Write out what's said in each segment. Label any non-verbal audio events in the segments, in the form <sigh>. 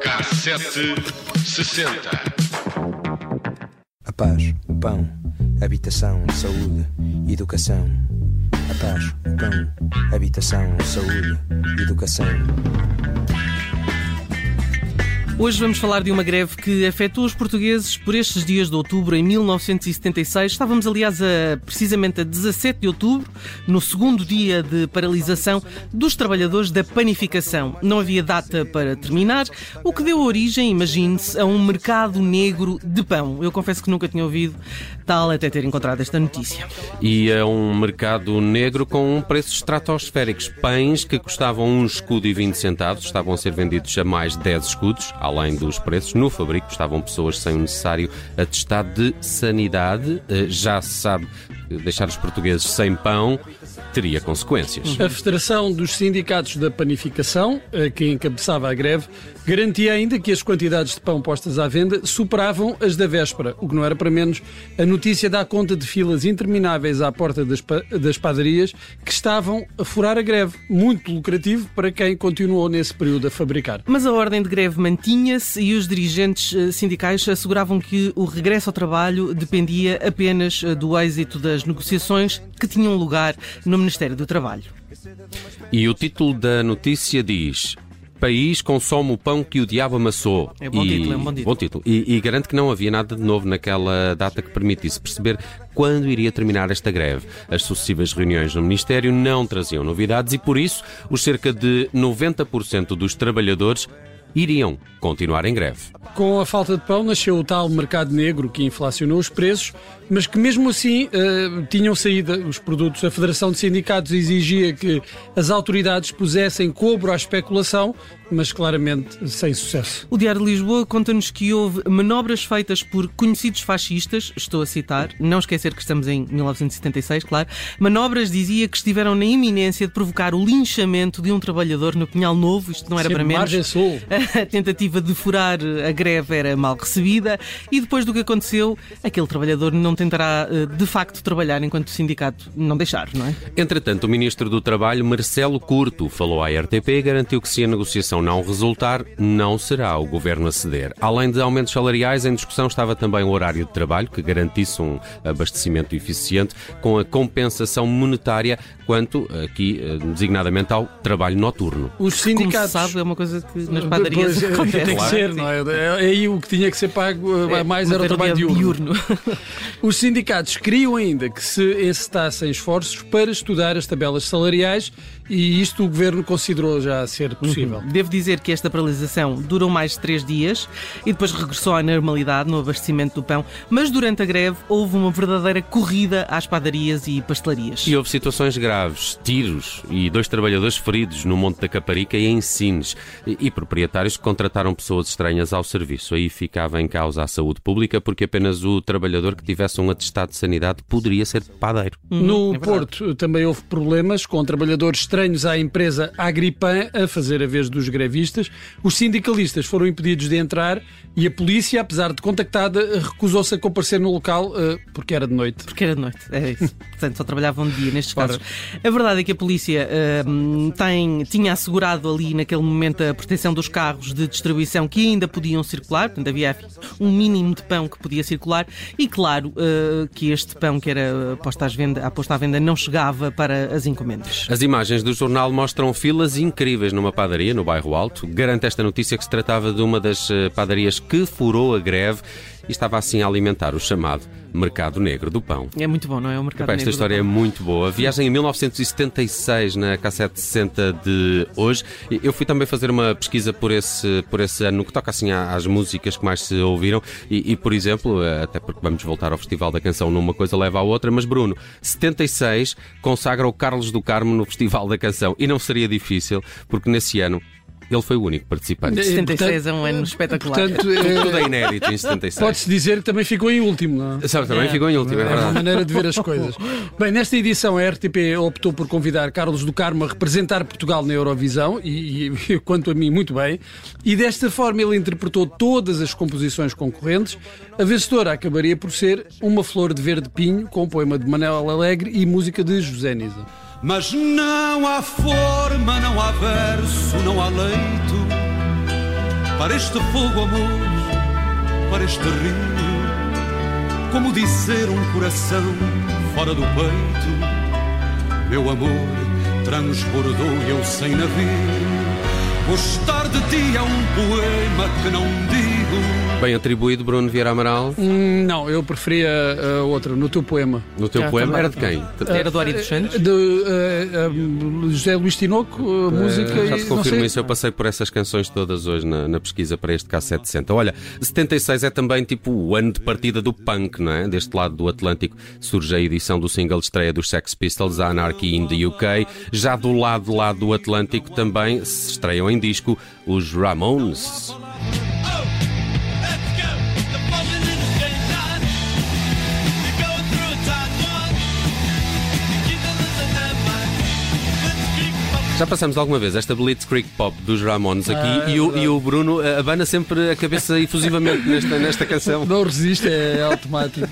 Cassete 60. A paz, o pão, habitação, saúde, educação. A paz, o pão, habitação, saúde, educação. Hoje vamos falar de uma greve que afetou os portugueses por estes dias de outubro em 1976. Estávamos, aliás, a, precisamente a 17 de outubro, no segundo dia de paralisação dos trabalhadores da panificação. Não havia data para terminar, o que deu origem, imagine-se, a um mercado negro de pão. Eu confesso que nunca tinha ouvido tal até ter encontrado esta notícia. E é um mercado negro com preços estratosféricos. Pães que custavam um escudo e 20 centavos estavam a ser vendidos a mais de 10 escudos além dos preços. No fabrico estavam pessoas sem o necessário atestado de sanidade. Eh, já se sabe deixar os portugueses sem pão teria consequências. A Federação dos Sindicatos da Panificação, que encabeçava a greve, garantia ainda que as quantidades de pão postas à venda superavam as da véspera, o que não era para menos. A notícia dá conta de filas intermináveis à porta das, das padarias que estavam a furar a greve. Muito lucrativo para quem continuou nesse período a fabricar. Mas a ordem de greve mantinha-se e os dirigentes eh, sindicais asseguravam que o regresso ao trabalho dependia apenas eh, do êxito das negociações que tinham lugar no Ministério do Trabalho. E o título da notícia diz: País consome o pão que o diabo amassou. É bom e, título, é um bom título. Bom título. E, e garante que não havia nada de novo naquela data que permitisse perceber quando iria terminar esta greve. As sucessivas reuniões no Ministério não traziam novidades e, por isso, os cerca de 90% dos trabalhadores iriam continuar em greve. Com a falta de pão nasceu o tal mercado negro que inflacionou os preços, mas que mesmo assim uh, tinham saído os produtos. A Federação de Sindicatos exigia que as autoridades pusessem cobro à especulação, mas claramente sem sucesso. O Diário de Lisboa conta-nos que houve manobras feitas por conhecidos fascistas, estou a citar, não esquecer que estamos em 1976, claro. Manobras dizia que estiveram na iminência de provocar o linchamento de um trabalhador no Pinhal Novo, isto não era para menos. Margem Sul. <laughs> A tentativa de furar a greve era mal recebida e depois do que aconteceu, aquele trabalhador não tentará eh, de facto trabalhar enquanto o sindicato não deixar, não é? Entretanto, o Ministro do Trabalho, Marcelo Curto, falou à RTP e garantiu que se a negociação não resultar, não será o Governo a ceder. Além de aumentos salariais, em discussão estava também o horário de trabalho, que garantisse um abastecimento eficiente, com a compensação monetária quanto, aqui, eh, designadamente, ao trabalho noturno. Os sindicatos... Como sabe, é uma coisa que nas padarias Pois, é, acontece. Tem que ser, não é? É aí o que tinha que ser pago eh, mais era o trabalho diurno. <laughs> Os sindicatos queriam ainda que se encetassem esforços para estudar as tabelas salariais e isto o governo considerou já ser possível. Uhum. Devo dizer que esta paralisação durou mais de três dias e depois regressou à normalidade no abastecimento do pão, mas durante a greve houve uma verdadeira corrida às padarias e pastelarias. E houve situações graves, tiros e dois trabalhadores feridos no Monte da Caparica e em Sines, e, e proprietários que contrataram pessoas estranhas ao serviço. Aí ficava em causa a saúde pública porque apenas o trabalhador que tivesse um atestado de sanidade poderia ser padeiro. No é. Porto também houve problemas com trabalhadores estranhos à empresa Agripan a fazer a vez dos grevistas. Os sindicalistas foram impedidos de entrar e a polícia, apesar de contactada, recusou-se a comparecer no local eh, porque era de noite. Porque era de noite, é isso. Portanto, só trabalhavam de dia nestes Ora. casos. A verdade é que a polícia hum, tem, tinha assegurado ali naquele momento a proteção dos carros de distribuição que ainda podiam circular, portanto havia um mínimo de pão que podia circular e claro eh, que este pão que era posto, às venda, posto à venda não chegava para as encomendas. As imagens do jornal mostram filas incríveis numa padaria no bairro Alto. Garante esta notícia que se tratava de uma das eh, padarias que furou a greve e estava assim a alimentar o chamado mercado negro do pão. É muito bom, não é? O mercado Epá, esta negro do história é muito boa. Viagem em 1976 na K760 de hoje. Eu fui também fazer uma pesquisa por esse, por esse ano, no que toca assim às músicas que mais se ouviram. E, e, por exemplo, até porque vamos voltar ao Festival da Canção numa coisa leva à outra, mas Bruno, 76 consagra o Carlos do Carmo no Festival da Canção. E não seria difícil, porque nesse ano ele foi o único participante. Eh, 76 é um ano espetacular. Portanto, Tudo é inédito em 76. pode-se dizer que também ficou em último, não é? Sabe, também É. ficou em último, é É uma verdade. maneira de ver as coisas. Bem, nesta edição a RTP optou por convidar Carlos do Carmo a representar Portugal na Eurovisão e, e, <laughs> quanto a mim, muito bem. E desta forma ele interpretou todas as composições concorrentes. A vencedora acabaria por ser Uma Flor de Verde Pinho, com poema de Manel Alegre e música de José Nisa. Mas não há forma, não há verso, não há leito para este fogo, amor, para este rio. Como dizer um coração fora do peito, meu amor transbordou eu sem navio. Gostar de ti é um poema que não digo. Bem atribuído, Bruno Vieira Amaral. Hum, Não, eu preferia a outra, no teu poema. No teu Já poema também. era de quem? Era do Ari dos Santos? De eh, José Luís Tinoco, a música Já e confirmo sei. isso, eu passei por essas canções todas hoje na, na pesquisa para este K760. Olha, 76 é também tipo o ano de partida do punk, não é? Deste lado do Atlântico surge a edição do single de estreia dos Sex Pistols, a Anarchy in the UK. Já do lado lá do Atlântico também se estreiam em disco os Ramones. Já passamos alguma vez esta Blitzkrieg Pop dos Ramones aqui Ah, é e, o, e o Bruno eh, abana sempre a cabeça efusivamente nesta, nesta canção. Não resiste, é automático.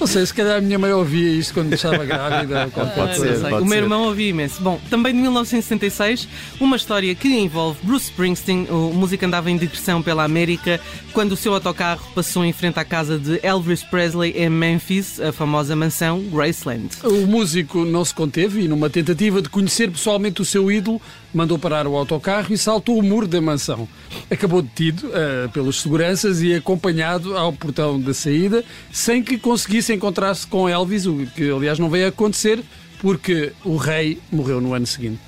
Não sei, se calhar a minha mãe ouvia isto quando estava grávida. Pode Ah, ser, pode o meu ser. irmão ouvia imenso. Bom, também de 1976, uma história que envolve Bruce Springsteen. O músico andava em digressão pela América quando o seu autocarro passou em frente à casa de Elvis Presley em Memphis, a famosa mansão Graceland. O músico não se conteve e, numa tentativa de conhecer pessoalmente o seu ídolo, mandou parar o autocarro e saltou o muro da mansão. Acabou detido eh, pelos seguranças e acompanhado ao portão da saída, sem que conseguisse encontrar-se com Elvis, o que aliás não veio a acontecer, porque o rei morreu no ano seguinte.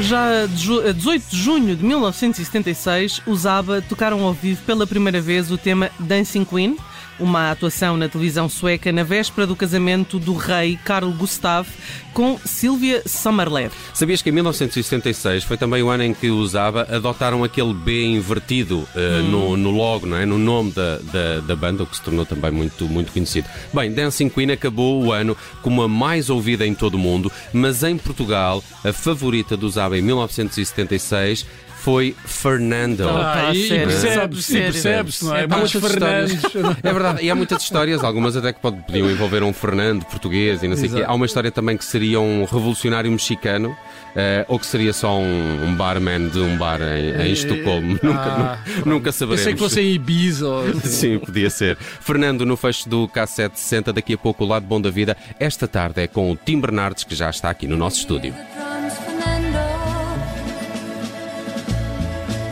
Já a dezo- a 18 de junho de 1976, os ABBA tocaram ao vivo pela primeira vez o tema Dancing Queen, uma atuação na televisão sueca na véspera do casamento do rei Carl Gustav com Sylvia Sommerleth. Sabias que em 1976 foi também o ano em que os ABBA adotaram aquele B invertido eh, no, no logo, não é? no nome da, da, da banda, o que se tornou também muito, muito conhecido. Bem, Dancing Queen acabou o ano como a mais ouvida em todo o mundo, mas em Portugal, a favorita dos ABBA em 1976 foi Fernando. Ah, e, e sério? percebes, e Sério? percebes, não é? É Muitos muitas Fernandes. <laughs> É verdade, e há muitas histórias, algumas até que podiam envolver um Fernando português e não sei o quê. Há uma história também que seria um revolucionário mexicano, eh, ou que seria só um, um barman de um bar em, em Estocolmo. <laughs> Ah, nunca, nu- nunca Eu saberemos. sei que fosse em Ibiza. ou- <laughs> Sim, podia ser. Fernando, no fecho do K760, daqui a pouco o lado bom da vida. Esta tarde é com o Tim Bernardes, que já está aqui no nosso estúdio.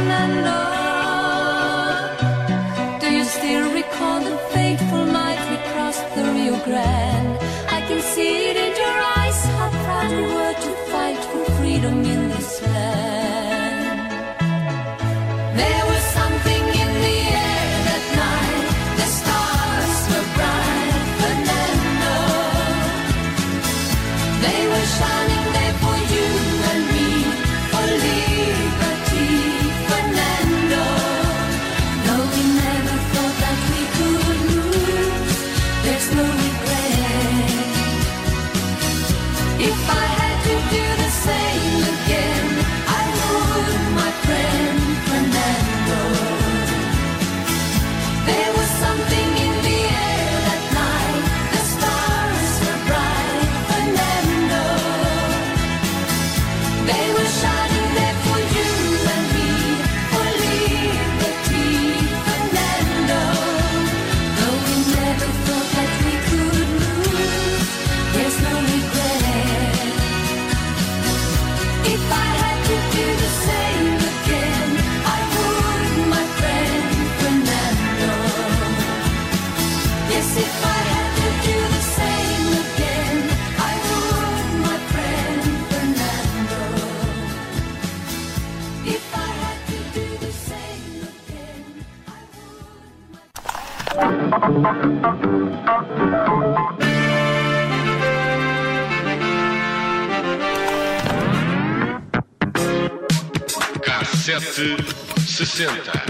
Drums, Fernando? Do Cassete 60.